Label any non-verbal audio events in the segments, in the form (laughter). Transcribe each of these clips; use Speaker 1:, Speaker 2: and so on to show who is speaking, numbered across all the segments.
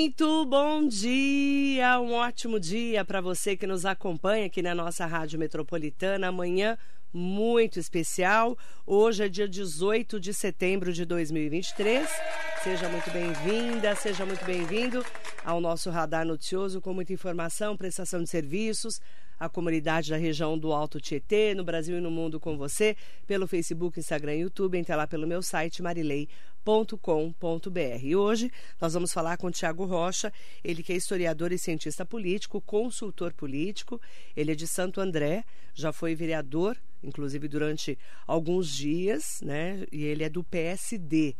Speaker 1: Muito bom dia, um ótimo dia para você que nos acompanha aqui na nossa Rádio Metropolitana. Amanhã muito especial. Hoje é dia 18 de setembro de 2023. Seja muito bem-vinda, seja muito bem-vindo ao nosso radar noticioso com muita informação, prestação de serviços, a comunidade da região do Alto Tietê, no Brasil e no mundo com você, pelo Facebook, Instagram e YouTube, entre lá pelo meu site marilei.com.br. E hoje nós vamos falar com o Tiago Rocha, ele que é historiador e cientista político, consultor político, ele é de Santo André, já foi vereador, inclusive durante alguns dias, né? E ele é do PSD.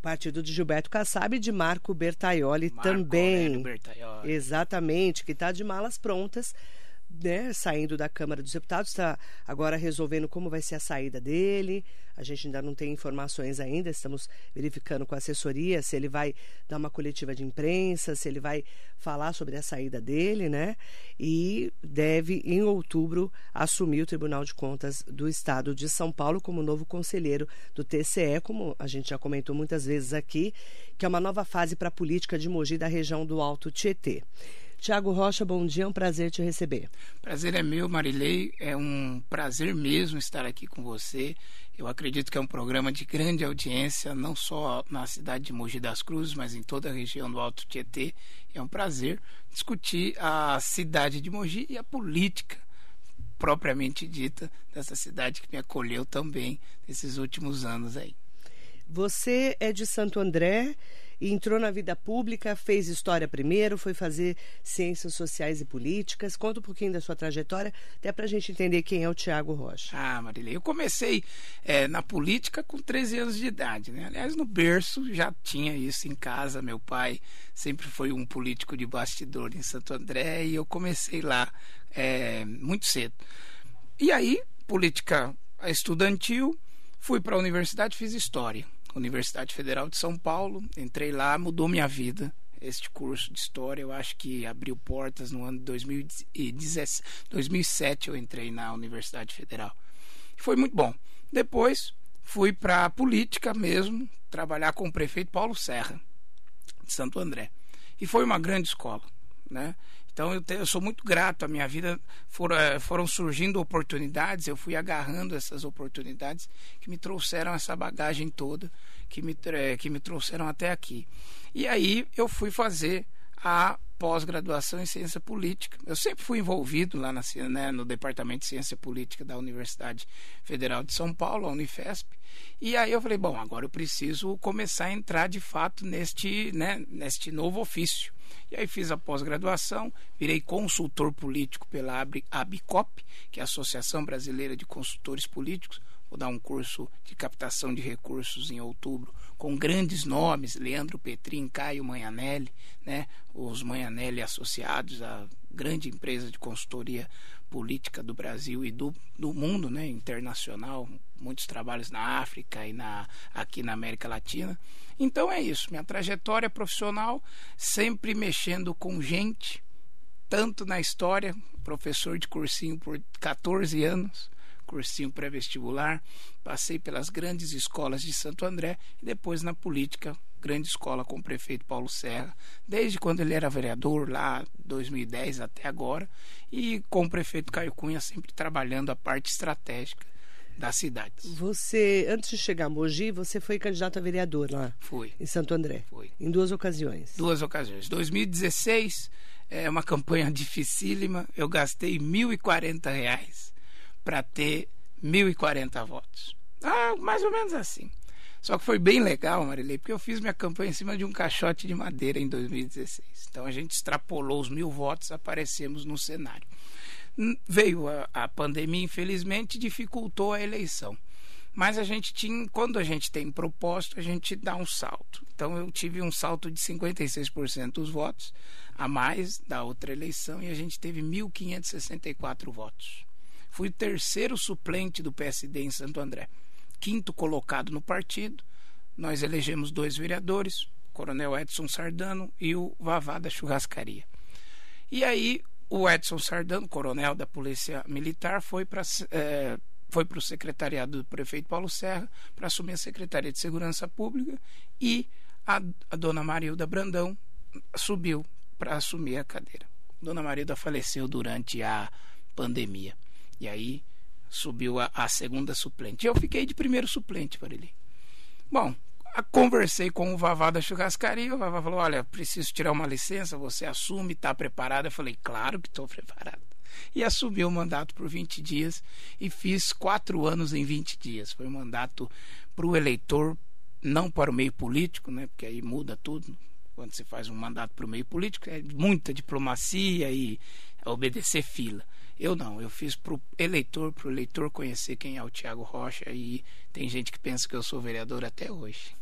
Speaker 1: Partido de Gilberto Kassab e de Marco Bertaioli
Speaker 2: Marco
Speaker 1: também.
Speaker 2: Bertaioli.
Speaker 1: Exatamente, que está de malas prontas né, saindo da Câmara dos Deputados, está agora resolvendo como vai ser a saída dele. A gente ainda não tem informações ainda, estamos verificando com a assessoria se ele vai dar uma coletiva de imprensa, se ele vai falar sobre a saída dele, né? E deve, em outubro, assumir o Tribunal de Contas do Estado de São Paulo como novo conselheiro do TCE, como a gente já comentou muitas vezes aqui, que é uma nova fase para a política de Mogi da região do Alto Tietê. Tiago Rocha, bom dia, é um prazer te receber.
Speaker 2: Prazer é meu, Marilei. É um prazer mesmo estar aqui com você. Eu acredito que é um programa de grande audiência, não só na cidade de Mogi das Cruzes, mas em toda a região do Alto Tietê. É um prazer discutir a cidade de Mogi e a política propriamente dita dessa cidade que me acolheu também nesses últimos anos aí.
Speaker 1: Você é de Santo André entrou na vida pública, fez história primeiro, foi fazer ciências sociais e políticas. Conta um pouquinho da sua trajetória, até para a gente entender quem é o Tiago Rocha.
Speaker 2: Ah, Marilei, eu comecei é, na política com 13 anos de idade, né? Aliás, no berço já tinha isso em casa. Meu pai sempre foi um político de bastidor em Santo André e eu comecei lá é, muito cedo. E aí, política estudantil, fui para a universidade, fiz história. Universidade Federal de São Paulo. Entrei lá, mudou minha vida. Este curso de história, eu acho que abriu portas no ano de 2017, 2007 eu entrei na Universidade Federal. Foi muito bom. Depois fui para a política mesmo, trabalhar com o prefeito Paulo Serra, de Santo André. E foi uma grande escola, né? Então eu, te, eu, sou muito grato à minha vida. Foram, eh, foram surgindo oportunidades, eu fui agarrando essas oportunidades que me trouxeram essa bagagem toda, que me, eh, que me trouxeram até aqui. E aí eu fui fazer a pós-graduação em ciência política. Eu sempre fui envolvido lá na, né, no departamento de ciência política da Universidade Federal de São Paulo, a Unifesp. E aí eu falei, bom, agora eu preciso começar a entrar de fato neste, né, neste novo ofício. E aí fiz a pós-graduação, virei consultor político pela ABICOP, que é a Associação Brasileira de Consultores Políticos. Vou dar um curso de captação de recursos em outubro com grandes nomes, Leandro Petrin, Caio Manhanelli, né, os Manhanelli associados à grande empresa de consultoria política do Brasil e do, do mundo né, internacional, muitos trabalhos na África e na, aqui na América Latina. Então é isso, minha trajetória profissional, sempre mexendo com gente, tanto na história, professor de cursinho por 14 anos, cursinho pré-vestibular, passei pelas grandes escolas de Santo André e depois na política, grande escola com o prefeito Paulo Serra, desde quando ele era vereador, lá 2010 até agora, e com o prefeito Caio Cunha sempre trabalhando a parte estratégica das cidades.
Speaker 1: Você, antes de chegar a Mogi, você foi candidato a vereador lá?
Speaker 2: Fui.
Speaker 1: Em Santo André?
Speaker 2: Fui.
Speaker 1: Em duas ocasiões?
Speaker 2: Duas ocasiões. 2016 é uma campanha dificílima. Eu gastei R$ 1.040 para ter 1.040 votos. Ah, mais ou menos assim. Só que foi bem legal, Marilei, porque eu fiz minha campanha em cima de um caixote de madeira em 2016. Então a gente extrapolou os mil votos, aparecemos no cenário. Veio a, a pandemia, infelizmente, dificultou a eleição. Mas a gente tinha, quando a gente tem propósito, a gente dá um salto. Então eu tive um salto de 56% dos votos a mais da outra eleição e a gente teve 1.564 votos. Fui o terceiro suplente do PSD em Santo André, quinto colocado no partido. Nós elegemos dois vereadores, o Coronel Edson Sardano e o Vavá da Churrascaria. E aí o Edson Sardano, coronel da Polícia Militar, foi para é, foi o secretariado do prefeito Paulo Serra para assumir a Secretaria de Segurança Pública e a, a dona Marilda Brandão subiu para assumir a cadeira. Dona Marida faleceu durante a pandemia. E aí subiu a, a segunda suplente. Eu fiquei de primeiro suplente para ele. Bom, conversei com o Vavá da churrascaria. O Vavá falou: Olha, preciso tirar uma licença. Você assume, está preparado? Eu falei: Claro que estou preparado. E assumi o mandato por 20 dias e fiz quatro anos em 20 dias. Foi um mandato para o eleitor, não para o meio político, né? Porque aí muda tudo. Quando você faz um mandato para o meio político, é muita diplomacia e obedecer fila. Eu não, eu fiz para o eleitor, para o eleitor conhecer quem é o Tiago Rocha e tem gente que pensa que eu sou vereador até hoje.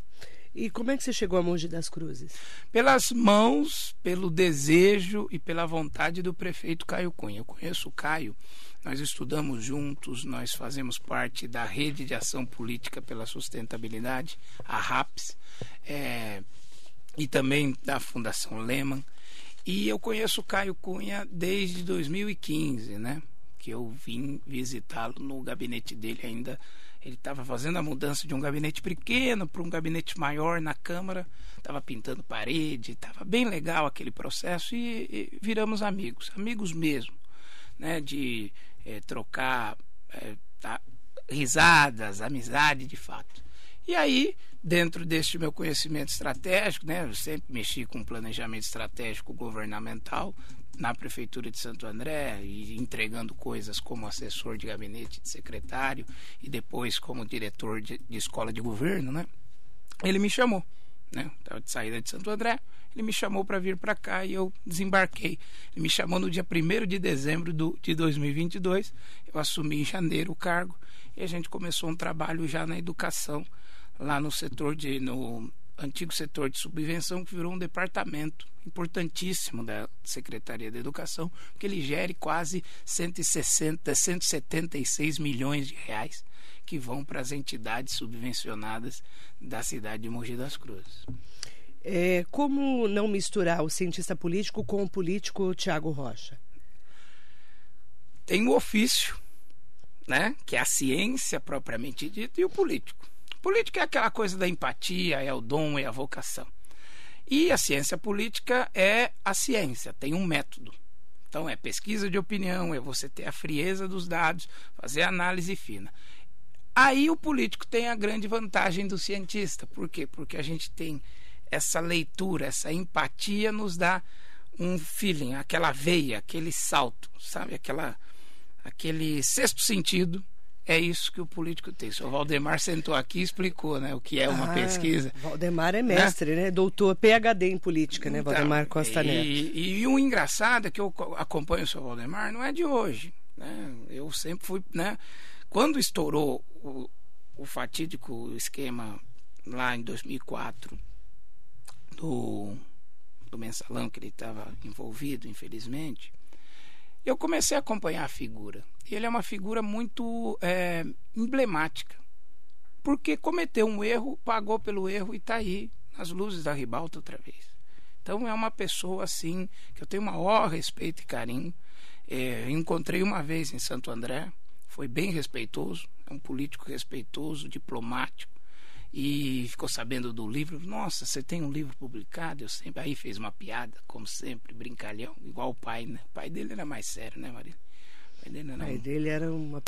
Speaker 1: E como é que você chegou a Monte das Cruzes?
Speaker 2: Pelas mãos, pelo desejo e pela vontade do prefeito Caio Cunha. Eu conheço o Caio, nós estudamos juntos, nós fazemos parte da Rede de Ação Política pela Sustentabilidade, a RAPS, é, e também da Fundação Lehman. E eu conheço o Caio Cunha desde 2015, né? Que eu vim visitá-lo no gabinete dele ainda. Ele estava fazendo a mudança de um gabinete pequeno para um gabinete maior na Câmara, estava pintando parede, estava bem legal aquele processo e, e, viramos amigos, amigos mesmo, né? De é, trocar é, tá, risadas, amizade de fato. E aí dentro deste meu conhecimento estratégico, né, eu sempre mexi com planejamento estratégico governamental na prefeitura de Santo André e entregando coisas como assessor de gabinete de secretário e depois como diretor de, de escola de governo, né? Ele me chamou, né? Estava de saída de Santo André, ele me chamou para vir para cá e eu desembarquei. Ele me chamou no dia 1 de dezembro do, de 2022, eu assumi em janeiro o cargo e a gente começou um trabalho já na educação lá no setor de no antigo setor de subvenção que virou um departamento importantíssimo da Secretaria da Educação, porque ele gere quase 160, 176 milhões de reais que vão para as entidades subvencionadas da cidade de Mogi das Cruzes.
Speaker 1: É, como não misturar o cientista político com o político Tiago Rocha?
Speaker 2: Tem o ofício, né, que é a ciência propriamente dita, e o político. Política é aquela coisa da empatia, é o dom, é a vocação. E a ciência política é a ciência, tem um método. Então é pesquisa de opinião, é você ter a frieza dos dados, fazer análise fina. Aí o político tem a grande vantagem do cientista. Por quê? Porque a gente tem essa leitura, essa empatia nos dá um feeling, aquela veia, aquele salto, sabe? Aquela, aquele sexto sentido é isso que o político tem. O Valdemar sentou aqui e explicou né, o que é uma ah, pesquisa.
Speaker 1: Valdemar é mestre, né? né? Doutor PHD em política, né? Então, Valdemar Costa Neto.
Speaker 2: E, e o engraçado é que eu acompanho o senhor Valdemar não é de hoje. Né? Eu sempre fui. Né? Quando estourou o, o fatídico esquema lá em 2004 do, do mensalão que ele estava envolvido, infelizmente eu comecei a acompanhar a figura. Ele é uma figura muito é, emblemática. Porque cometeu um erro, pagou pelo erro e está aí nas luzes da ribalta outra vez. Então é uma pessoa assim que eu tenho maior respeito e carinho. É, encontrei uma vez em Santo André, foi bem respeitoso, é um político respeitoso, diplomático e ficou sabendo do livro. Nossa, você tem um livro publicado? Eu sempre aí fez uma piada, como sempre, brincalhão, igual o pai, né? O pai dele era mais sério, né, Maria?
Speaker 1: O pai dele era, o uma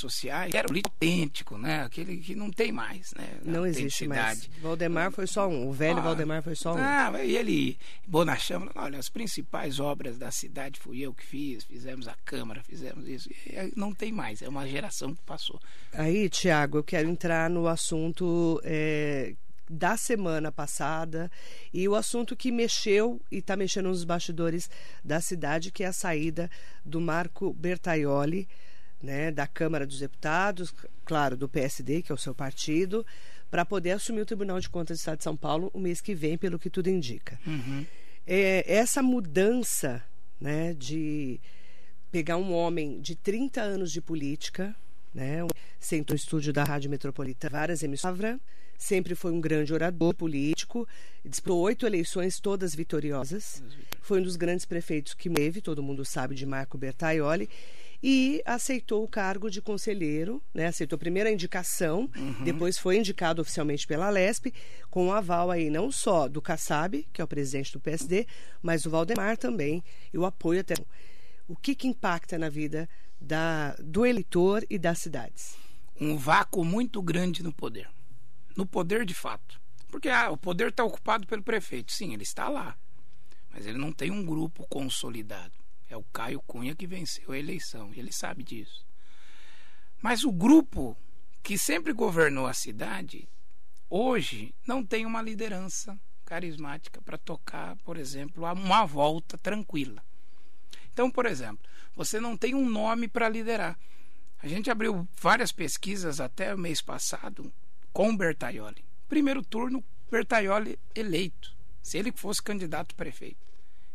Speaker 2: sociais era político autêntico, né? Aquele que não tem mais, né?
Speaker 1: Não existe mais. Valdemar foi só um, o velho ah, Valdemar foi só um.
Speaker 2: Ah, e ele, Bonachão, olha, as principais obras da cidade fui eu que fiz, fizemos a Câmara, fizemos isso. E não tem mais, é uma geração que passou.
Speaker 1: Aí, Tiago, eu quero entrar no assunto é, da semana passada e o assunto que mexeu e está mexendo nos bastidores da cidade, que é a saída do Marco Bertaioli né, da Câmara dos Deputados, claro, do PSD, que é o seu partido, para poder assumir o Tribunal de Contas do Estado de São Paulo o mês que vem, pelo que tudo indica. Uhum. É, essa mudança né, de pegar um homem de 30 anos de política, né, sentou no estúdio da Rádio Metropolitana, várias emissoras, sempre foi um grande orador político, disputou oito eleições, todas vitoriosas. Foi um dos grandes prefeitos que teve, todo mundo sabe, de Marco Bertaioli e aceitou o cargo de conselheiro, né? aceitou primeiro a indicação, uhum. depois foi indicado oficialmente pela Lesp, com o aval aí não só do Kassab, que é o presidente do PSD, mas do Valdemar também, e o apoio até. O que, que impacta na vida da, do eleitor e das cidades?
Speaker 2: Um vácuo muito grande no poder. No poder de fato. Porque ah, o poder está ocupado pelo prefeito. Sim, ele está lá. Mas ele não tem um grupo consolidado. É o Caio Cunha que venceu a eleição, ele sabe disso. Mas o grupo que sempre governou a cidade, hoje não tem uma liderança carismática para tocar, por exemplo, uma volta tranquila. Então, por exemplo, você não tem um nome para liderar. A gente abriu várias pesquisas até o mês passado com Bertaioli. Primeiro turno, Bertaioli eleito, se ele fosse candidato prefeito.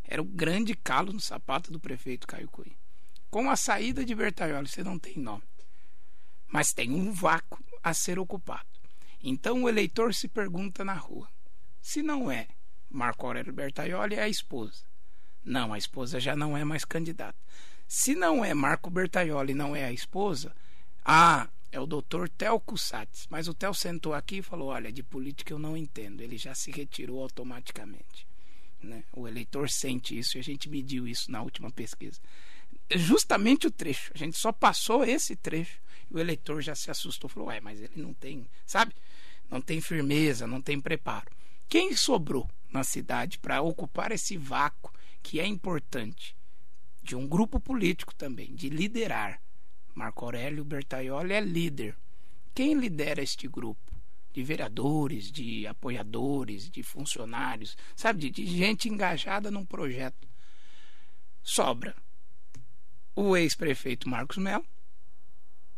Speaker 2: Era o grande calo no sapato do prefeito Caio Cunha. Com a saída de Bertaioli, você não tem nome. Mas tem um vácuo a ser ocupado. Então o eleitor se pergunta na rua: se não é Marco Aurélio Bertaioli, é a esposa. Não, a esposa já não é mais candidata. Se não é Marco Bertaioli, não é a esposa, ah, é o doutor Telco Satz. Mas o Tel sentou aqui e falou: olha, de política eu não entendo. Ele já se retirou automaticamente. Né? O eleitor sente isso e a gente mediu isso na última pesquisa. Justamente o trecho. A gente só passou esse trecho e o eleitor já se assustou. Falou: ué, mas ele não tem, sabe? Não tem firmeza, não tem preparo. Quem sobrou na cidade para ocupar esse vácuo que é importante de um grupo político também, de liderar? Marco Aurélio Bertaioli é líder. Quem lidera este grupo? de vereadores, de apoiadores, de funcionários, sabe, de, de gente engajada num projeto. Sobra o ex-prefeito Marcos Melo,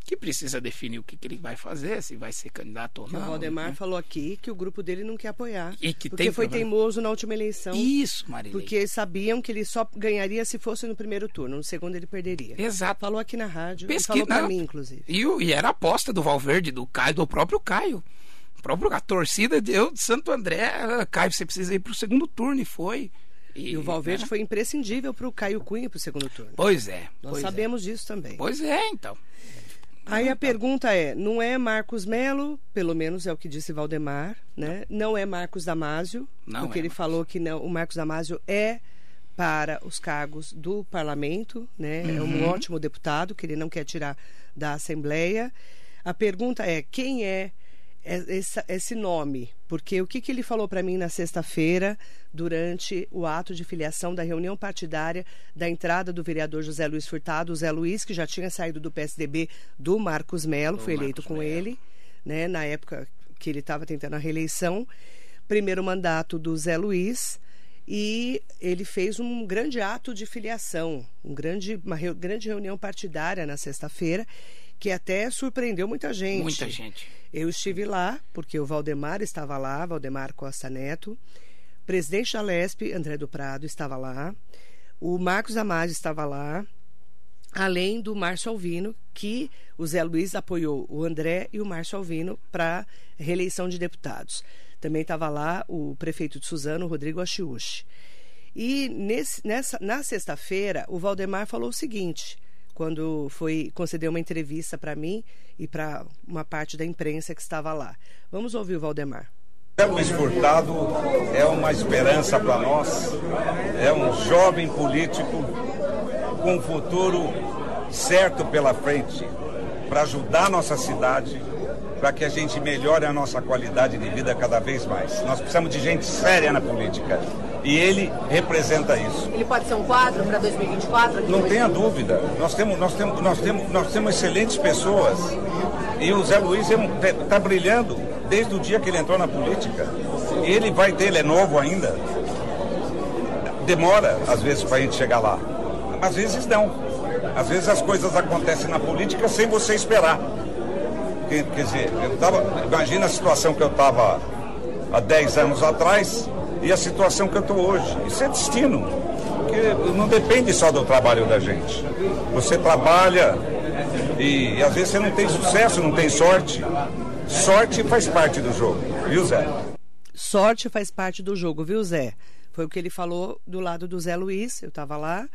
Speaker 2: que precisa definir o que, que, ele vai fazer, se vai ser candidato ou não.
Speaker 1: O Valdemar
Speaker 2: né?
Speaker 1: falou aqui que o grupo dele não quer apoiar.
Speaker 2: E que
Speaker 1: porque foi problema. teimoso na última eleição.
Speaker 2: Isso, Marilei.
Speaker 1: Porque sabiam que ele só ganharia se fosse no primeiro turno, no segundo ele perderia.
Speaker 2: Exato.
Speaker 1: Falou aqui na rádio, Pesquisa, falou para mim, inclusive.
Speaker 2: E, e, era a aposta do Valverde, do Caio, do próprio Caio próprio, a torcida deu de Santo André, Caio, você precisa ir para o segundo turno, e foi.
Speaker 1: E, e o Valverde né? foi imprescindível para o Caio Cunha para o segundo turno.
Speaker 2: Pois é.
Speaker 1: Nós
Speaker 2: pois
Speaker 1: é. sabemos
Speaker 2: é.
Speaker 1: disso também.
Speaker 2: Pois é, então.
Speaker 1: Aí a pergunta é: não é Marcos Melo, pelo menos é o que disse Valdemar, né? Não é Marcos Damásio, não porque é ele Marcos. falou que não, o Marcos Damásio é para os cargos do parlamento, né? Uhum. É um uhum. ótimo deputado que ele não quer tirar da Assembleia. A pergunta é: quem é, esse, esse nome, porque o que, que ele falou para mim na sexta-feira, durante o ato de filiação da reunião partidária da entrada do vereador José Luiz Furtado, o Zé Luiz, que já tinha saído do PSDB do Marcos Melo, foi eleito Marcos com Mello. ele, né, na época que ele estava tentando a reeleição. Primeiro mandato do Zé Luiz, e ele fez um grande ato de filiação, um grande, uma grande reunião partidária na sexta-feira que até surpreendeu muita gente.
Speaker 2: Muita gente.
Speaker 1: Eu estive lá, porque o Valdemar estava lá, Valdemar Costa Neto, presidente da Lesp, André do Prado, estava lá, o Marcos Amade estava lá, além do Márcio Alvino, que o Zé Luiz apoiou o André e o Márcio Alvino para reeleição de deputados. Também estava lá o prefeito de Suzano, Rodrigo Achiuchi. E nesse, nessa, na sexta-feira, o Valdemar falou o seguinte: quando foi conceder uma entrevista para mim e para uma parte da imprensa que estava lá. Vamos ouvir o Valdemar.
Speaker 3: Zé Luiz Furtado é uma esperança para nós, é um jovem político com um futuro certo pela frente para ajudar nossa cidade, para que a gente melhore a nossa qualidade de vida cada vez mais. Nós precisamos de gente séria na política. E ele representa isso.
Speaker 4: Ele pode ser um quadro para 2024?
Speaker 3: Não tenha dúvida. Nós temos, nós, temos, nós, temos, nós temos excelentes pessoas. E o Zé Luiz está brilhando desde o dia que ele entrou na política. E ele vai ter, ele é novo ainda. Demora, às vezes, para a gente chegar lá. Às vezes não. Às vezes as coisas acontecem na política sem você esperar. Quer, dizer, eu tava, imagina a situação que eu estava há 10 anos atrás e a situação que eu estou hoje. Isso é destino, porque não depende só do trabalho da gente. Você trabalha e, e às vezes você não tem sucesso, não tem sorte. Sorte faz parte do jogo, viu, Zé?
Speaker 1: Sorte faz parte do jogo, viu, Zé? Foi o que ele falou do lado do Zé Luiz, eu estava lá.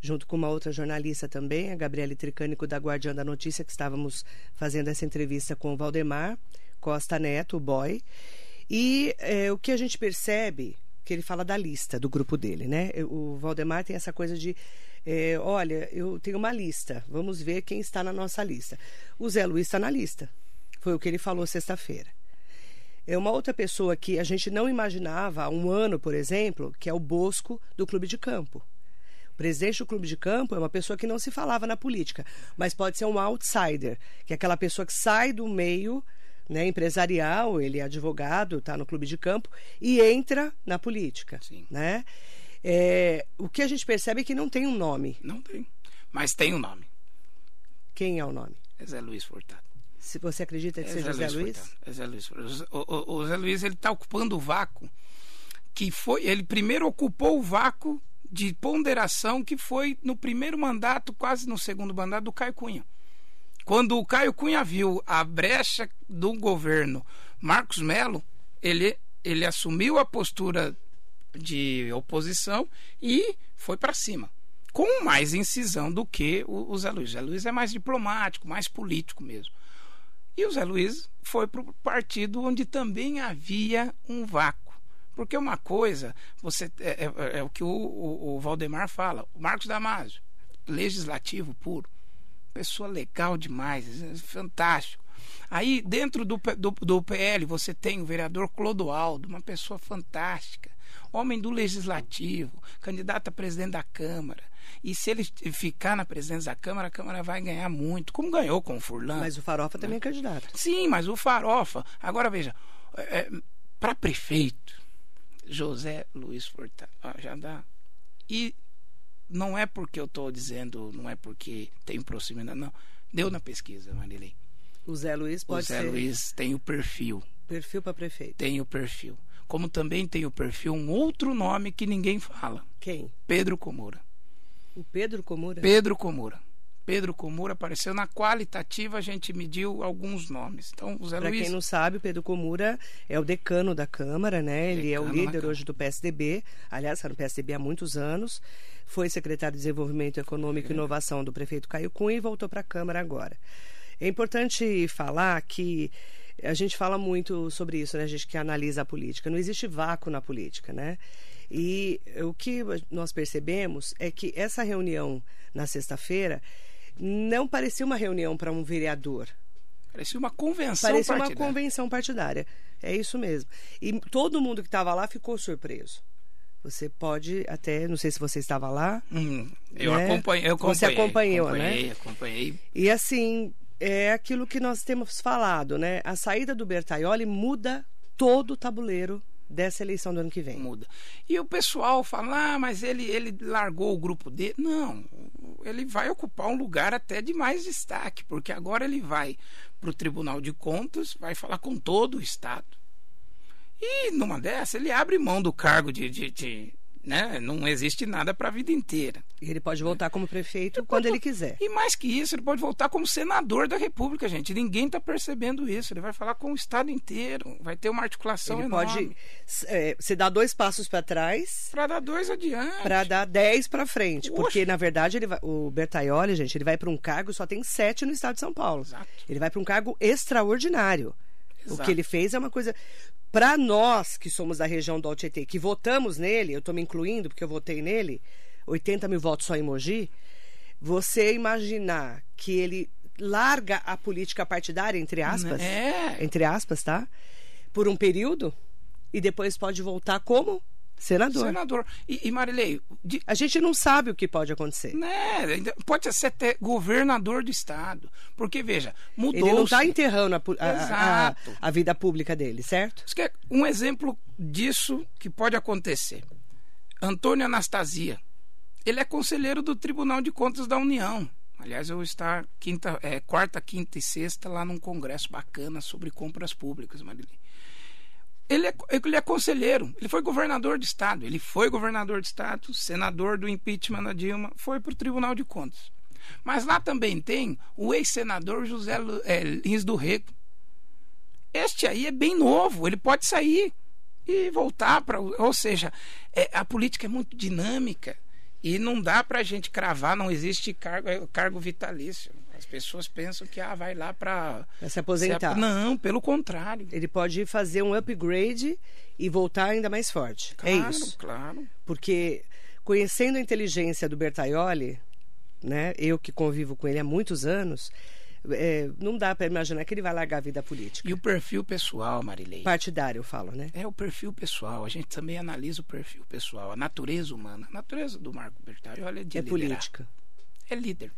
Speaker 1: Junto com uma outra jornalista também, a Gabriele Tricânico da Guardiã da Notícia, que estávamos fazendo essa entrevista com o Valdemar Costa Neto, o boy. E é, o que a gente percebe, que ele fala da lista do grupo dele, né? O Valdemar tem essa coisa de é, olha, eu tenho uma lista, vamos ver quem está na nossa lista. O Zé Luiz está na lista. Foi o que ele falou sexta-feira. É uma outra pessoa que a gente não imaginava há um ano, por exemplo, que é o Bosco do Clube de Campo. O presidente do Clube de Campo é uma pessoa que não se falava na política, mas pode ser um outsider, que é aquela pessoa que sai do meio né, empresarial, ele é advogado, está no Clube de Campo e entra na política.
Speaker 2: Sim.
Speaker 1: Né? É, o que a gente percebe é que não tem um nome.
Speaker 2: Não tem. Mas tem um nome.
Speaker 1: Quem é o nome?
Speaker 2: É Zé Luiz Furtado.
Speaker 1: Se você acredita que é seja Zé Luiz? Luiz?
Speaker 2: É Zé Luiz. O, o, o Zé Luiz ele está ocupando o vácuo que foi. Ele primeiro ocupou o vácuo de ponderação que foi no primeiro mandato, quase no segundo mandato do Caio Cunha. Quando o Caio Cunha viu a brecha do governo Marcos Melo, ele, ele assumiu a postura de oposição e foi para cima. Com mais incisão do que o, o Zé Luiz. O Zé Luiz é mais diplomático, mais político mesmo. E o Zé Luiz foi para o partido onde também havia um vácuo. Porque uma coisa, você é, é, é o que o, o, o, Valdemar fala, o Marcos Damasio, legislativo puro, pessoa legal demais, fantástico. Aí, dentro do, do, do PL, você tem o vereador Clodoaldo, uma pessoa fantástica, homem do legislativo, candidato a presidente da Câmara. E se ele ficar na presidência da Câmara, a Câmara vai ganhar muito, como ganhou com o Furlan.
Speaker 1: Mas o Farofa também é candidato.
Speaker 2: Sim, mas o Farofa. Agora veja, é, é para prefeito, José Luiz Furtado. já dá. E não é porque eu estou dizendo, não é porque tem proximidade, não. Deu na pesquisa, Marilei.
Speaker 1: O Zé Luiz pode ser.
Speaker 2: O Zé
Speaker 1: ser...
Speaker 2: Luiz tem o perfil.
Speaker 1: Perfil para prefeito.
Speaker 2: Tem o perfil. Como também tem o perfil um outro nome que ninguém fala.
Speaker 1: Quem?
Speaker 2: Pedro Comura.
Speaker 1: O Pedro Comura?
Speaker 2: Pedro Comura. Pedro Comura apareceu na qualitativa, a gente mediu alguns nomes. Então, o Zé
Speaker 1: pra
Speaker 2: Luiz.
Speaker 1: quem não sabe, o Pedro Comura é o decano da Câmara, né? Ele decano é o líder hoje do PSDB. Aliás, está no PSDB há muitos anos. Foi secretário de Desenvolvimento Econômico é. e Inovação do prefeito Caio Cunha e voltou para a Câmara agora. É importante falar que a gente fala muito sobre isso, né? A gente que analisa a política. Não existe vácuo na política, né? E o que nós percebemos é que essa reunião na sexta-feira não parecia uma reunião para um vereador.
Speaker 2: Parecia uma convenção
Speaker 1: parecia
Speaker 2: partidária.
Speaker 1: uma convenção partidária. É isso mesmo. E todo mundo que estava lá ficou surpreso. Você pode até, não sei se você estava lá.
Speaker 2: Hum, eu, né? acompanhei, eu acompanhei.
Speaker 1: Você acompanhou,
Speaker 2: acompanhei,
Speaker 1: né?
Speaker 2: Acompanhei.
Speaker 1: E assim, é aquilo que nós temos falado, né? A saída do Bertaioli muda todo o tabuleiro dessa eleição do ano que vem.
Speaker 2: Muda. E o pessoal fala, ah, mas ele, ele largou o grupo dele. Não, ele vai ocupar um lugar até de mais destaque, porque agora ele vai para o Tribunal de Contas, vai falar com todo o Estado. E numa dessa, ele abre mão do cargo de, de, de né? Não existe nada para a vida inteira.
Speaker 1: E ele pode voltar como prefeito ele quando ele quiser.
Speaker 2: E mais que isso, ele pode voltar como senador da República, gente. Ninguém está percebendo isso. Ele vai falar com o Estado inteiro. Vai ter uma articulação
Speaker 1: ele
Speaker 2: enorme.
Speaker 1: pode é, se dar dois passos para trás.
Speaker 2: Para dar dois adiante.
Speaker 1: Para dar dez para frente. Oxe. Porque, na verdade, ele vai, o Bertaioli, gente, ele vai para um cargo, só tem sete no Estado de São Paulo.
Speaker 2: Exato.
Speaker 1: Ele vai para um cargo extraordinário.
Speaker 2: Exato.
Speaker 1: O que ele fez é uma coisa para nós que somos da região do Altetê, que votamos nele, eu estou me incluindo porque eu votei nele, 80 mil votos só em Mogi, você imaginar que ele larga a política partidária, entre aspas,
Speaker 2: é.
Speaker 1: entre aspas, tá? Por um período e depois pode voltar como Senador.
Speaker 2: Senador. E, e Marilei. De...
Speaker 1: A gente não sabe o que pode acontecer.
Speaker 2: Né? Pode ser até governador do Estado. Porque, veja, mudou.
Speaker 1: Ele não está enterrando a, a, a, a, vida pública dele, certo?
Speaker 2: É um exemplo disso que pode acontecer. Antônio Anastasia. Ele é conselheiro do Tribunal de Contas da União. Aliás, eu vou estar quinta, é, quarta, quinta e sexta lá num congresso bacana sobre compras públicas, Marilei. Ele é, ele é conselheiro, ele foi governador de Estado, ele foi governador de Estado, senador do impeachment da Dilma, foi para o Tribunal de Contas. Mas lá também tem o ex-senador José é, Lins do Rego. Este aí é bem novo, ele pode sair e voltar para. Ou seja, é, a política é muito dinâmica. E não dá pra gente cravar, não existe cargo, é, cargo vitalício. As pessoas pensam que ah, vai lá para
Speaker 1: se aposentar.
Speaker 2: Se Não, pelo contrário.
Speaker 1: Ele pode fazer um upgrade e voltar ainda mais forte. É
Speaker 2: claro,
Speaker 1: é isso.
Speaker 2: Claro.
Speaker 1: Porque conhecendo a inteligência do Bertaioli, né, eu que convivo com ele há muitos anos, é, não dá para imaginar que ele vai largar a vida política.
Speaker 2: E o perfil pessoal, Marilei?
Speaker 1: Partidário, eu falo, né?
Speaker 2: É o perfil pessoal. A gente também analisa o perfil pessoal, a natureza humana. A natureza do Marco Bertaioli é de
Speaker 1: É
Speaker 2: liderar.
Speaker 1: política.
Speaker 2: É líder.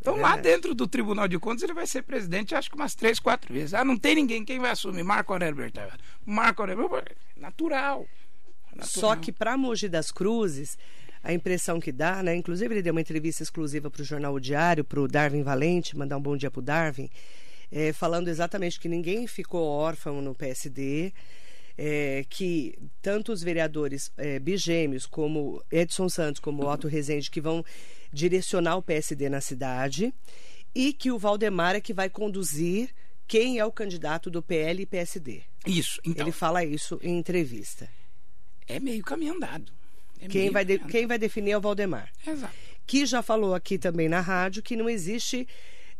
Speaker 2: Então, é lá dentro do Tribunal de Contas, ele vai ser presidente, acho que umas três, quatro vezes. Ah, não tem ninguém. Quem vai assumir? Marco Aurélio Bertaioli. Marco Aurélio. Natural. Natural.
Speaker 1: Só que para Mogi das Cruzes, a impressão que dá, né? Inclusive ele deu uma entrevista exclusiva para o jornal o Diário, para o Darwin Valente, mandar um bom dia para o Darwin, é, falando exatamente que ninguém ficou órfão no PSD. É, que tanto os vereadores é, bigêmeos como Edson Santos como Otto Rezende que vão direcionar o PSD na cidade e que o Valdemar é que vai conduzir quem é o candidato do PL e PSD.
Speaker 2: Isso. Então,
Speaker 1: Ele fala isso em entrevista.
Speaker 2: É meio caminho andado. É
Speaker 1: quem, vai de, quem vai definir é o Valdemar.
Speaker 2: Exato.
Speaker 1: Que já falou aqui também na rádio que não existe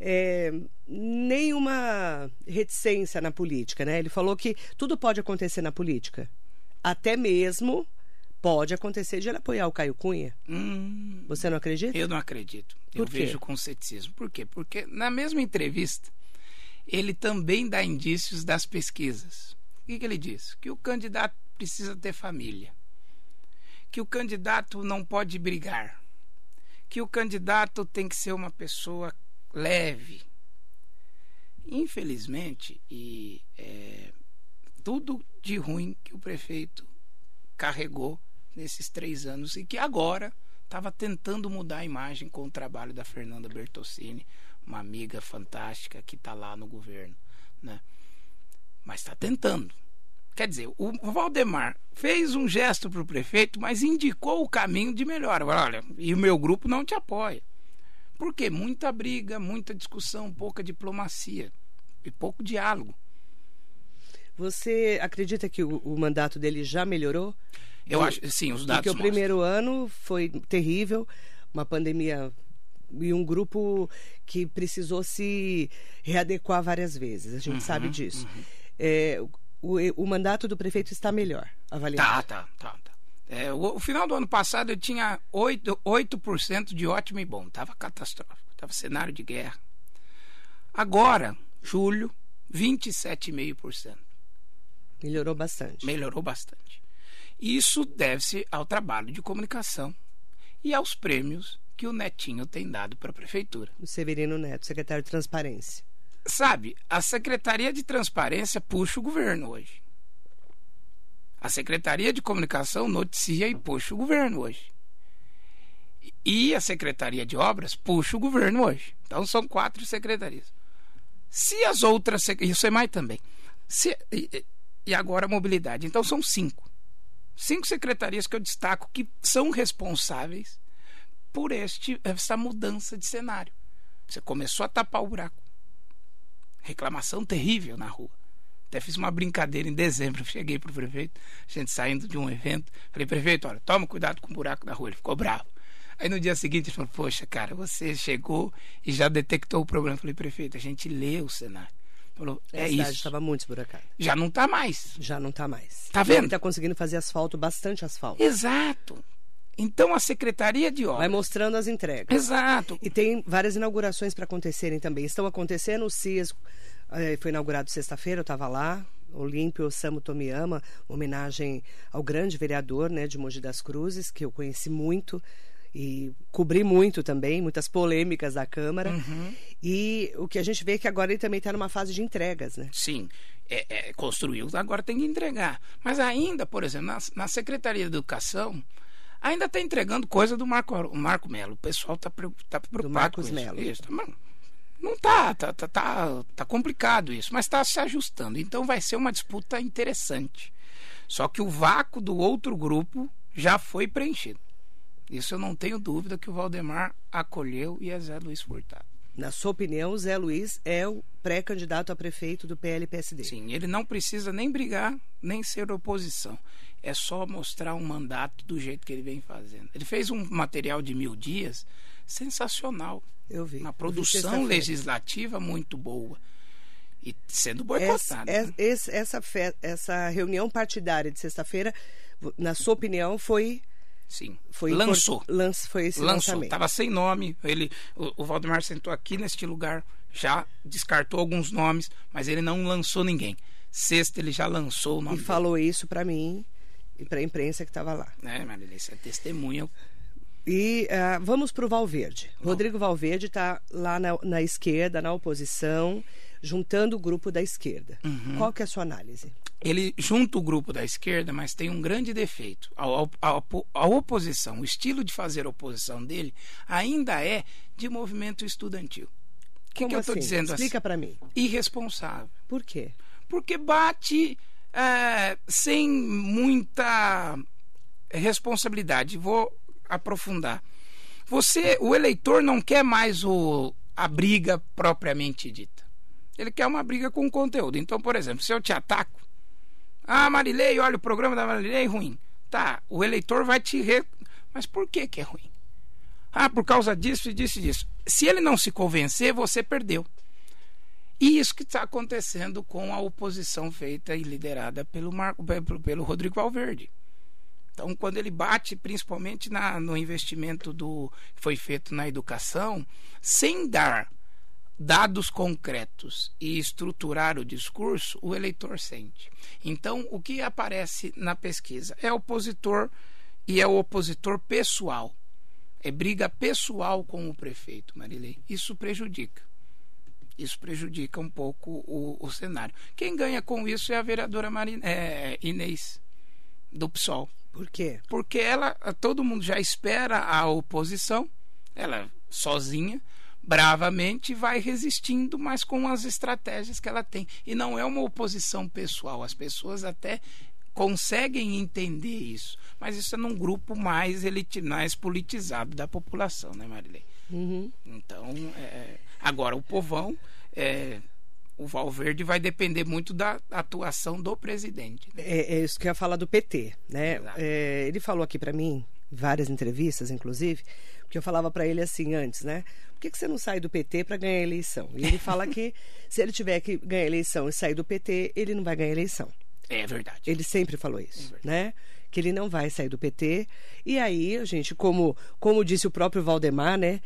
Speaker 1: é, nenhuma reticência na política, né? Ele falou que tudo pode acontecer na política. Até mesmo pode acontecer de ele apoiar o Caio Cunha.
Speaker 2: Hum,
Speaker 1: Você não acredita?
Speaker 2: Eu não acredito.
Speaker 1: Por
Speaker 2: eu
Speaker 1: quê?
Speaker 2: vejo com ceticismo. Por quê? Porque na mesma entrevista, ele também dá indícios das pesquisas. O que, que ele diz? Que o candidato precisa ter família. Que o candidato não pode brigar. Que o candidato tem que ser uma pessoa leve. Infelizmente, e é, tudo de ruim que o prefeito carregou nesses três anos e que agora estava tentando mudar a imagem com o trabalho da Fernanda Bertocini, uma amiga fantástica que está lá no governo, né? Mas está tentando. Quer dizer, o Valdemar fez um gesto para o prefeito, mas indicou o caminho de melhora. Olha, e o meu grupo não te apoia. Por quê? Muita briga, muita discussão, pouca diplomacia e pouco diálogo.
Speaker 1: Você acredita que o, o mandato dele já melhorou?
Speaker 2: Eu acho, sim, os dados
Speaker 1: Porque o
Speaker 2: mostram.
Speaker 1: primeiro ano foi terrível, uma pandemia e um grupo que precisou se readequar várias vezes. A gente
Speaker 2: Uhum,
Speaker 1: sabe disso. É, o, o mandato do prefeito está melhor avaliado.
Speaker 2: Tá, tá, tá. tá. É, o, o final do ano passado eu tinha 8%, 8 de ótimo e bom. Tava catastrófico. Tava cenário de guerra. Agora, julho, 27,5%.
Speaker 1: Melhorou bastante.
Speaker 2: Melhorou bastante. Isso deve-se ao trabalho de comunicação e aos prêmios que o Netinho tem dado para a prefeitura.
Speaker 1: O Severino Neto, secretário de Transparência.
Speaker 2: Sabe, a Secretaria de Transparência puxa o governo hoje. A Secretaria de Comunicação noticia e puxa o governo hoje. E a Secretaria de Obras puxa o governo hoje. Então são quatro secretarias. Se as outras. E o SEMAI também. Se, e, e agora a mobilidade. Então são cinco. Cinco secretarias que eu destaco que são responsáveis por este, mudança de cenário. Você começou a tapar o buraco. Reclamação terrível na rua. Até fiz uma brincadeira em dezembro. Cheguei pro prefeito, a gente saindo de um evento. Falei, prefeito, olha, toma cuidado com o buraco na rua. Ele ficou bravo. Aí no dia seguinte ele falou, poxa, cara, você chegou e já detectou o problema. Eu falei, prefeito, a gente lê o cenário. Falou,
Speaker 1: a
Speaker 2: é
Speaker 1: cidade
Speaker 2: isso.
Speaker 1: estava muito esburacada.
Speaker 2: Já não tá mais.
Speaker 1: Já não está mais.
Speaker 2: Tá vendo?
Speaker 1: Ele está conseguindo fazer asfalto, bastante asfalto.
Speaker 2: Exato. Então a Secretaria de
Speaker 1: Vai
Speaker 2: Obras.
Speaker 1: mostrando as entregas.
Speaker 2: Exato.
Speaker 1: E tem várias inaugurações para acontecerem também. Estão acontecendo, o CIAS eh, foi inaugurado sexta-feira, eu estava lá. Olímpio Osamu Tomiyama, homenagem ao grande vereador né, de Mogi das Cruzes, que eu conheci muito e cobri muito também, muitas polêmicas da Câmara.
Speaker 2: Uhum.
Speaker 1: E o que a gente vê é que agora ele também está numa fase de entregas, né?
Speaker 2: Sim, é, é, construiu, agora tem que entregar. Mas ainda, por exemplo, na, na Secretaria de Educação, ainda está entregando coisa do Marco, Marco Melo. O pessoal está tá preocupado
Speaker 1: Marcos
Speaker 2: com isso.
Speaker 1: Melo.
Speaker 2: Isso, tá- não, tá, tá, tá, tá, tá complicado isso, mas está se ajustando. Então vai ser uma disputa interessante. Só que o vácuo do outro grupo já foi preenchido. Isso eu não tenho dúvida que o Valdemar acolheu e é Zé Luiz Furtado.
Speaker 1: Na sua opinião, Zé Luiz é o pré-candidato a prefeito do PL-PSD.
Speaker 2: Sim, ele não precisa nem brigar, nem ser oposição. É só mostrar um mandato do jeito que ele vem fazendo. Ele fez um material de mil dias sensacional.
Speaker 1: Eu vi.
Speaker 2: Uma
Speaker 1: vi
Speaker 2: produção
Speaker 1: sexta-feira.
Speaker 2: legislativa muito boa. E sendo
Speaker 1: Essa,
Speaker 2: boicotado.
Speaker 1: é-
Speaker 2: né?
Speaker 1: essa, fe- essa reunião partidária de sexta-feira, na sua opinião, foi.
Speaker 2: Sim.
Speaker 1: foi
Speaker 2: Lançou.
Speaker 1: lanç- foi esse
Speaker 2: Lançou.
Speaker 1: lançamento.
Speaker 2: Estava sem nome. Ele, o, o Valdemar sentou aqui neste lugar, já descartou alguns nomes, mas ele não lançou ninguém. Sexta ele já lançou o nome.
Speaker 1: E falou isso para mim e para a imprensa que estava lá.
Speaker 2: dele. É, Marília, isso é testemunha.
Speaker 1: E ah, vamos para o Valverde. Rodrigo Valverde está lá na, na esquerda, na oposição, juntando o grupo da esquerda.
Speaker 2: Uhum.
Speaker 1: Qual que é a sua análise?
Speaker 2: Ele junta o grupo da esquerda, mas tem um grande defeito. A, a- a- oposição, o estilo de fazer oposição dele ainda é de movimento estudantil. O que, que eu estou
Speaker 1: assim?
Speaker 2: dizendo
Speaker 1: Explica
Speaker 2: assim?
Speaker 1: para mim.
Speaker 2: Irresponsável.
Speaker 1: Por quê?
Speaker 2: porque bate é, sem muita responsabilidade. Vou aprofundar. Você, o eleitor não quer mais o, a briga propriamente dita. Ele quer uma briga com conteúdo. Então, por exemplo, se eu te ataco, ah, Marilei, olha o programa da Marilei é ruim. Tá, o eleitor vai te re... Mas por que que é ruim? Ah, por causa disso disso e disso. Se ele não se convencer, você perdeu. E isso que está acontecendo com a oposição feita e liderada pelo, Marco, pelo, pelo Rodrigo Valverde. Então, quando ele bate, principalmente na, no investimento do que foi feito na educação, sem dar dados concretos e estruturar o discurso, o eleitor sente. Então, o que aparece na pesquisa é opositor e é o opositor pessoal. É briga pessoal com o prefeito, Marilei. Isso prejudica. Isso prejudica um pouco o, o cenário. Quem ganha com isso é a vereadora é, Inês, do PSOL.
Speaker 1: Por quê?
Speaker 2: Porque ela, todo mundo já espera a oposição, ela sozinha, bravamente vai resistindo, mas com as estratégias que ela tem. E não é uma oposição pessoal. As pessoas até conseguem entender isso. Mas isso é num grupo mais elite, mais politizado da população, né, Marilei?
Speaker 1: Uhum.
Speaker 2: Então, é, agora o povão, é, o Valverde vai depender muito da atuação do presidente. né?
Speaker 1: É, é isso que eu ia falar do PT, né? É, ele falou aqui para mim, em várias entrevistas, inclusive, porque eu falava para ele assim antes, né? Por que, que você não sai do PT para ganhar a eleição? E ele fala que (laughs) se ele tiver que ganhar a eleição e sair do PT, ele não vai ganhar a eleição.
Speaker 2: É verdade.
Speaker 1: Ele sempre falou isso,
Speaker 2: verdade.
Speaker 1: né? Que ele não vai sair do PT. E aí, gente, como, como disse o próprio Valdemar, né?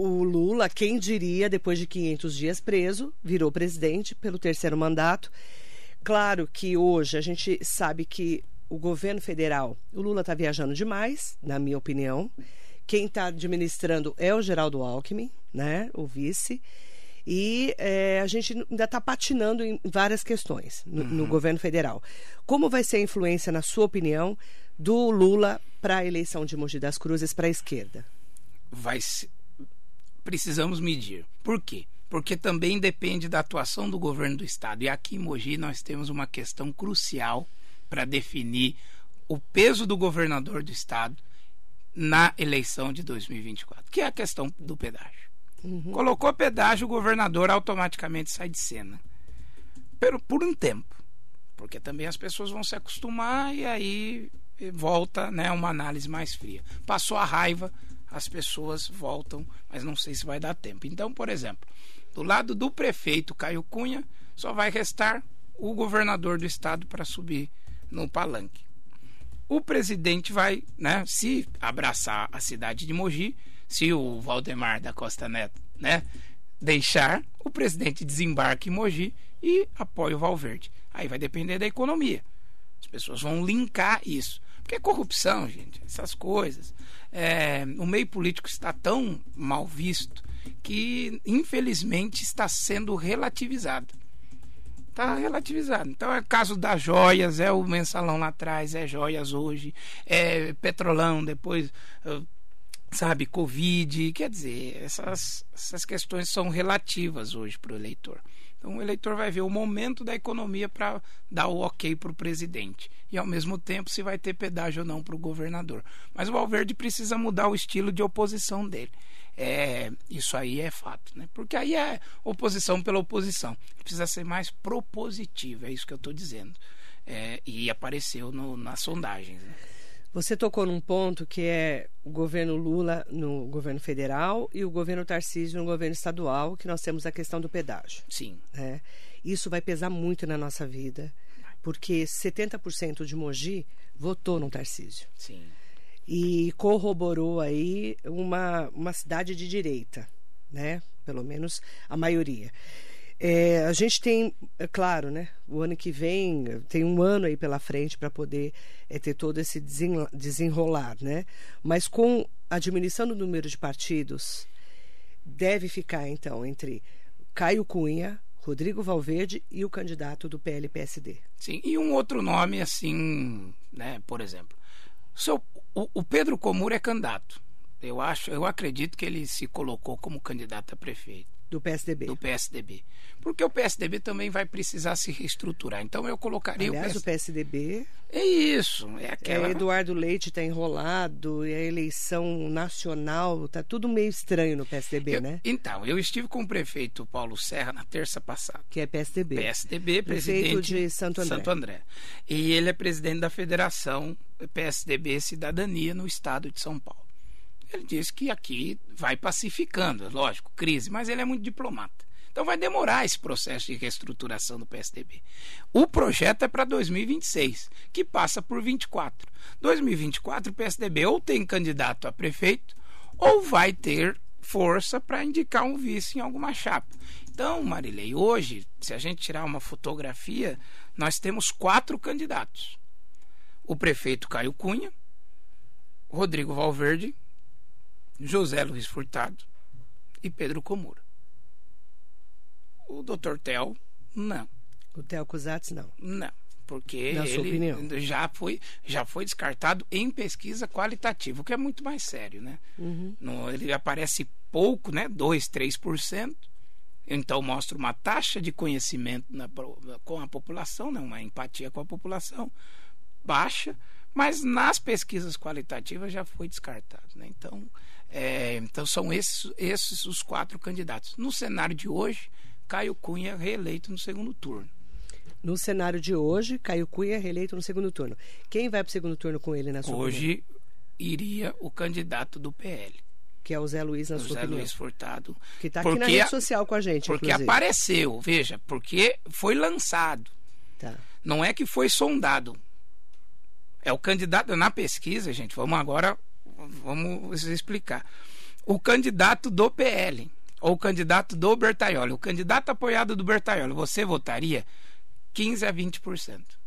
Speaker 1: O Lula, quem diria, depois de 500 dias preso, virou presidente pelo terceiro mandato. Claro que hoje a gente sabe que o governo federal, o Lula está viajando demais, na minha opinião. Quem está administrando é o Geraldo Alckmin, né? O vice. E eh, a gente ainda está patinando em várias questões no, no governo federal. Como vai ser a influência, na sua opinião, do Lula para a eleição de Mogi das Cruzes para a esquerda?
Speaker 2: vai se- precisamos medir. Por quê? Porque também depende da atuação do governo do estado. E aqui em Mogi nós temos uma questão crucial para definir o peso do governador do estado na eleição de 2024, que é a questão do pedágio. Colocou pedágio, o governador automaticamente sai de cena. Por, por um tempo. Porque também as pessoas vão se acostumar e aí volta né, uma análise mais fria. Passou a raiva, as pessoas voltam, mas não sei se vai dar tempo. Então, por exemplo, do lado do prefeito Caio Cunha, só vai restar o governador do estado para subir no palanque. O presidente vai, né, se abraçar a cidade de Mogi, se o Valdemar da Costa Neto, né, deixar, o presidente desembarque em Mogi e apoia o Valverde. Aí vai depender da economia. As pessoas vão linkar isso. Porque é corrupção, gente, essas coisas. É, o meio político está tão mal visto que, infelizmente, está sendo relativizado. Está relativizado. Então é caso das joias, é o mensalão lá atrás, é joias hoje, é petrolão depois, eh, sabe, Covid. Quer dizer, essas, essas questões são relativas hoje para o eleitor. Então o eleitor vai ver o momento da economia para dar o ok para o presidente. E ao mesmo tempo se vai ter pedágio ou não para o governador. Mas o Valverde precisa mudar o estilo de oposição dele. é, isso aí é fato, né? Porque aí é oposição pela oposição. Precisa ser mais propositivo, é isso que eu estou dizendo. É, e apareceu no, nas sondagens. Né?
Speaker 1: Você tocou num ponto que é o governo Lula no governo federal e o governo Tarcísio no governo estadual, que nós temos a questão do pedágio.
Speaker 2: Sim.
Speaker 1: Né? Isso vai pesar muito na nossa vida, porque 70% de Mogi votou no Tarcísio.
Speaker 2: Sim.
Speaker 1: E corroborou aí uma, uma cidade de direita, né? Pelo menos a maioria. É, a gente tem, é claro, né? O ano que vem tem um ano aí pela frente para poder é, ter todo esse desenrolar, né? Mas com a diminuição do número de partidos, deve ficar então entre Caio Cunha, Rodrigo Valverde e o candidato do PL-PSD.
Speaker 2: Sim, e um outro nome assim, né? Por exemplo, o, seu, o, o Pedro Comur é candidato. Eu acho, eu acredito que ele se colocou como candidato a prefeito.
Speaker 1: Do PSDB.
Speaker 2: Do PSDB. Porque o PSDB também vai precisar se reestruturar. Então eu colocaria
Speaker 1: Aliás,
Speaker 2: o,
Speaker 1: PS... o PSDB.
Speaker 2: É isso. É aquela...
Speaker 1: É, Eduardo Leite está enrolado, e a eleição nacional, está tudo meio estranho no PSDB,
Speaker 2: eu,
Speaker 1: né?
Speaker 2: Então, eu estive com o prefeito Paulo Serra na terça passada.
Speaker 1: Que é PSDB.
Speaker 2: PSDB,
Speaker 1: prefeito
Speaker 2: presidente
Speaker 1: de Santo André.
Speaker 2: Santo André. E ele é presidente da Federação PSDB Cidadania no estado de São Paulo. Ele disse que aqui vai pacificando, lógico, crise, mas ele é muito diplomata. Então vai demorar esse processo de reestruturação do PSDB. O projeto é para 2026, que passa por 24. 2024 o PSDB ou tem candidato a prefeito ou vai ter força para indicar um vice em alguma chapa. Então, Marilei, hoje, se a gente tirar uma fotografia, nós temos quatro candidatos. O prefeito Caio Cunha, Rodrigo Valverde, José Luiz Furtado e Pedro Comura. O Dr. Tel, não.
Speaker 1: O Tel Cusatz, não.
Speaker 2: Não, porque
Speaker 1: Na
Speaker 2: ele já foi, já foi descartado em pesquisa qualitativa, o que é muito mais sério, né?
Speaker 1: Uhum.
Speaker 2: No, ele aparece pouco, né? 2, 3%. Então mostra uma taxa de conhecimento na, com a população, né? uma empatia com a população baixa, mas nas pesquisas qualitativas já foi descartado. Né? Então, é, então são esses, esses os quatro candidatos. No cenário de hoje, Caio Cunha reeleito no segundo turno.
Speaker 1: No cenário de hoje, Caio Cunha é reeleito no segundo turno. Quem vai para o segundo turno com ele na sua opinião?
Speaker 2: Hoje iria o candidato do PL,
Speaker 1: Que é o Zé Luiz, na
Speaker 2: o
Speaker 1: sua
Speaker 2: Zé
Speaker 1: opinião.
Speaker 2: Luiz Furtado.
Speaker 1: Que está aqui na rede social com a gente,
Speaker 2: Porque
Speaker 1: inclusive.
Speaker 2: apareceu, veja, porque foi lançado.
Speaker 1: Tá.
Speaker 2: Não é que foi sondado. É o candidato na pesquisa, gente. Vamos agora vamos explicar. O candidato do PL ou o candidato do Bertaioli, o candidato apoiado do Bertaioli, você votaria 15 a 20%.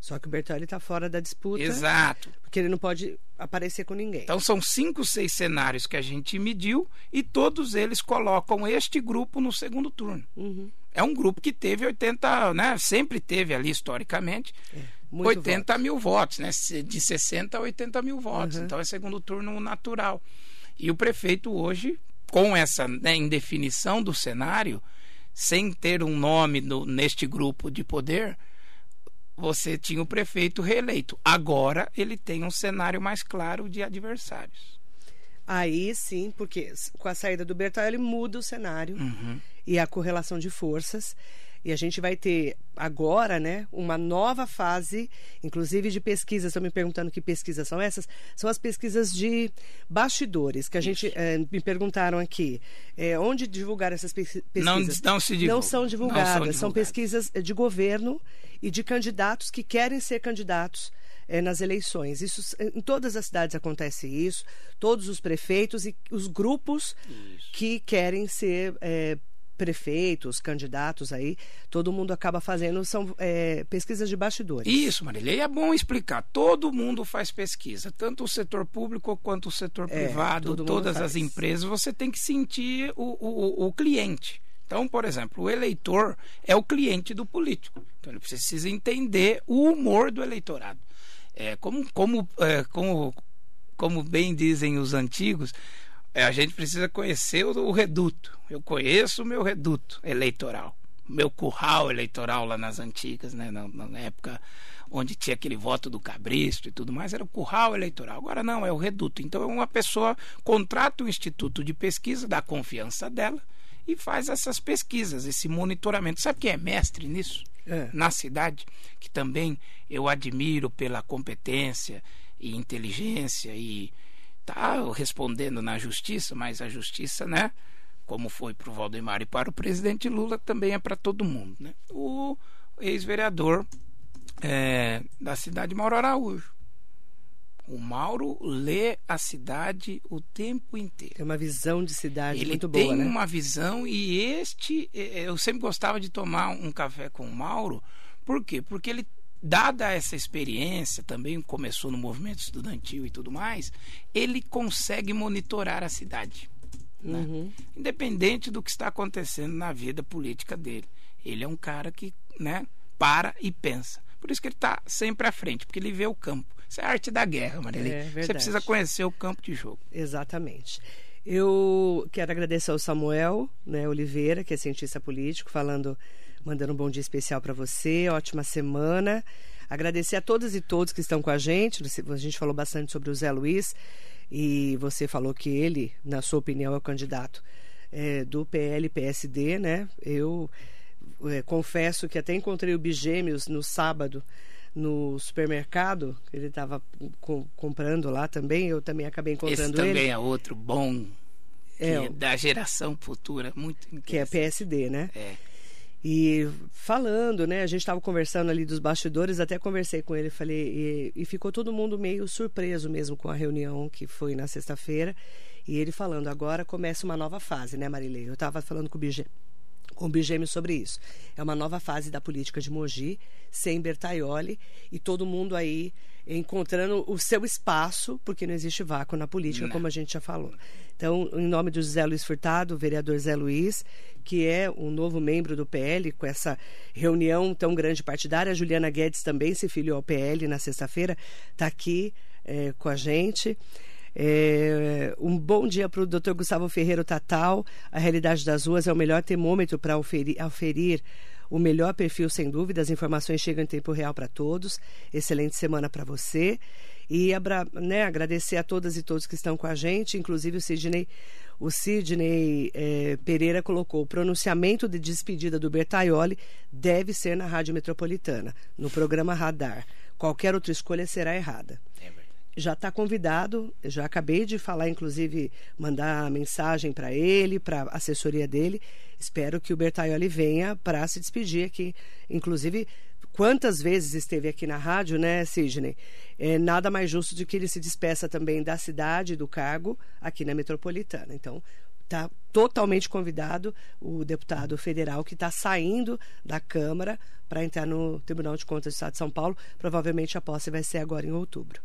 Speaker 1: Só que o Bertolli está fora da disputa.
Speaker 2: Exato.
Speaker 1: Porque ele não pode aparecer com ninguém.
Speaker 2: Então são cinco, seis cenários que a gente mediu e todos eles colocam este grupo no segundo turno.
Speaker 1: Uhum.
Speaker 2: É um grupo que teve 80, né? Sempre teve ali historicamente
Speaker 1: Muito
Speaker 2: 80 mil votos, né? De 60 a 80 mil votos.
Speaker 1: Uhum.
Speaker 2: Então é segundo turno natural. E o prefeito hoje, com essa né, indefinição do cenário, sem ter um nome no- neste grupo de poder, você tinha o prefeito reeleito. Agora ele tem um cenário mais claro de adversários.
Speaker 1: Aí sim, porque com a saída do Bertolli ele muda o cenário
Speaker 2: Uhum.
Speaker 1: e a correlação de forças. E a gente vai ter agora, né, uma nova fase, inclusive de pesquisas. Estão me perguntando que pesquisas são essas? São as pesquisas de bastidores, que a gente eh, me perguntaram aqui. Eh, onde divulgar essas pesqui-
Speaker 2: Não,
Speaker 1: pesquisas?
Speaker 2: não se divulga.
Speaker 1: Não são divulgadas,
Speaker 2: Não
Speaker 1: são
Speaker 2: divulgadas.
Speaker 1: pesquisas de governo e de candidatos que querem ser candidatos eh, nas eleições. Isso em todas as cidades acontece isso, todos os prefeitos e os grupos que querem ser eh, prefeitos, candidatos aí, todo mundo acaba fazendo são eh, pesquisas de bastidores.
Speaker 2: Isso, Marília, e é bom explicar. Todo mundo faz pesquisa, tanto o setor público quanto o setor
Speaker 1: É,
Speaker 2: privado, todas as empresas, você tem que sentir o, o, o cliente. Então, por exemplo, o eleitor é o cliente do político. Então, ele precisa entender o humor do eleitorado. É, como, como, é, como, como bem dizem os antigos, é, a gente precisa conhecer o, o reduto. Eu conheço o meu reduto eleitoral. meu curral eleitoral lá nas antigas, né? Na, na, época onde tinha aquele voto do cabresto e tudo mais, era o curral eleitoral. Agora não, é o reduto. Então uma pessoa contrata o instituto de pesquisa, dá confiança dela e faz essas pesquisas, esse monitoramento. Sabe quem é mestre nisso? É. Na cidade, que também eu admiro pela competência e inteligência e tá respondendo na justiça, mas a justiça, né? Como foi para o Valdemar e para o presidente Lula, também é para todo mundo, né? O ex-vereador é, da cidade de Mauro Araújo. O Mauro lê a cidade o tempo inteiro.
Speaker 1: Tem uma visão de cidade
Speaker 2: Ele
Speaker 1: muito boa,
Speaker 2: Ele
Speaker 1: tem
Speaker 2: uma visão e este... É, eu sempre gostava de tomar um café com o Mauro. Por quê? Porque ele dada essa experiência, também começou no movimento estudantil e tudo mais, ele consegue monitorar a cidade. Né? Uhum. Independente do que está acontecendo na vida política dele. Ele é um cara que né, para e pensa. Por isso que ele está sempre à frente, porque ele vê o campo. Isso é a arte da guerra, Marilene. É Você precisa conhecer o campo de jogo.
Speaker 1: Exatamente. Eu quero agradecer ao Samuel né, Oliveira, que é cientista político, falando mandando um bom dia especial para você, ótima semana. Agradecer a todas e todos que estão com a gente. A gente falou bastante sobre o Zé Luiz e você falou que ele, na sua opinião, é o candidato é, do PL-PSD, né? Eu é, confesso que até encontrei o Bigêmeos no sábado no supermercado, ele estava com, comprando lá também, eu também acabei encontrando
Speaker 2: Esse
Speaker 1: ele.
Speaker 2: também é outro bom é, da geração futura, muito
Speaker 1: Que é PSD, né?
Speaker 2: É.
Speaker 1: E falando, né? A gente estava conversando ali dos bastidores, até conversei com ele, falei, e, e, ficou todo mundo meio surpreso mesmo com a reunião que foi na sexta-feira. E ele falando, agora começa uma nova fase, né, Marilei? Eu estava falando com o Bigê, com o Bigêmeo sobre isso. É uma nova fase da política de Mogi, sem Bertaioli, e todo mundo aí encontrando o seu espaço, porque não existe vácuo na política, não. como a gente já falou. Então, em nome do José Luiz Furtado, o vereador Zé Luiz, que é um novo membro do PL, com essa reunião tão grande partidária, a Juliana Guedes também se filiou ao PL na sexta-feira, está aqui é, com a gente. É, um bom dia para o Dr. Gustavo Ferreira Tatal. A realidade das ruas é o melhor termômetro para oferir, oferir o melhor perfil, sem dúvida. As informações chegam em tempo real para todos. Excelente semana para você. E né, agradecer a todas e todos que estão com a gente, inclusive o Sidney. O Sidney é, Pereira colocou: o pronunciamento de despedida do Bertaioli deve ser na Rádio Metropolitana, no programa Radar. Qualquer outra escolha será errada. É já está convidado, já acabei de falar, inclusive, mandar mensagem para ele, para a assessoria dele. Espero que o Bertaioli venha para se despedir aqui. Inclusive, quantas vezes esteve aqui na rádio, né, Sidney? É nada mais justo de que ele se despeça também da cidade, do cargo, aqui na metropolitana. Então, está totalmente convidado o deputado federal que está saindo da Câmara para entrar no Tribunal de Contas do Estado de São Paulo. Provavelmente a posse vai ser agora em outubro.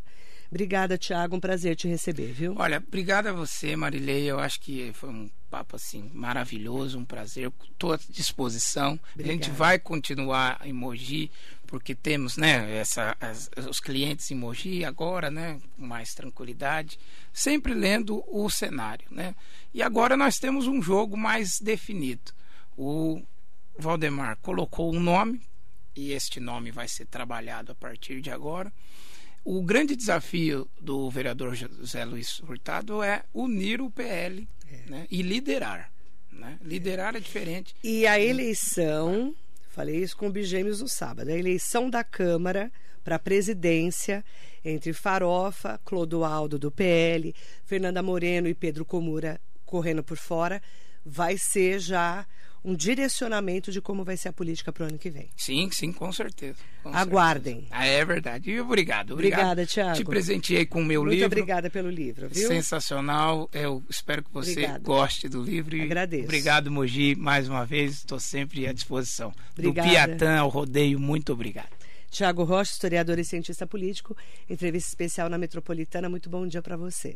Speaker 1: Obrigada, Tiago. Um prazer te receber, viu?
Speaker 2: Olha, obrigada a você, Marilei. Eu acho que foi um papo assim maravilhoso, um prazer. Estou à disposição. Obrigada. A gente vai continuar em Mogi, porque temos, né, essa, as, os clientes em Mogi agora, né, com mais tranquilidade, sempre lendo o cenário, né? E agora nós temos um jogo mais definido. O Valdemar colocou um nome e este nome vai ser trabalhado a partir de agora. O grande desafio do vereador José Luiz Hurtado é unir o PL é. né, e liderar. Né? Liderar é. é diferente.
Speaker 1: E a eleição, falei isso com o Bigêmeos no sábado, a eleição da Câmara para a presidência entre Farofa, Clodoaldo do PL, Fernanda Moreno e Pedro Comura correndo por fora, vai ser já um direcionamento de como vai ser a política para o ano que vem.
Speaker 2: Sim, sim, com certeza. Com
Speaker 1: Aguardem.
Speaker 2: Certeza. Ah, é verdade. E obrigado,
Speaker 1: obrigado. Obrigada, Tiago.
Speaker 2: Te presenteei com o meu
Speaker 1: Muito
Speaker 2: livro.
Speaker 1: Muito obrigada pelo livro, viu?
Speaker 2: Sensacional. Eu espero que você obrigada. goste do livro.
Speaker 1: Agradeço.
Speaker 2: Obrigado, Mogi, mais uma vez. Estou sempre à disposição. Obrigada. Do Piatã ao Rodeio, muito obrigado.
Speaker 1: Tiago Rocha, historiador e cientista político, entrevista especial na Metropolitana. Muito bom dia para você.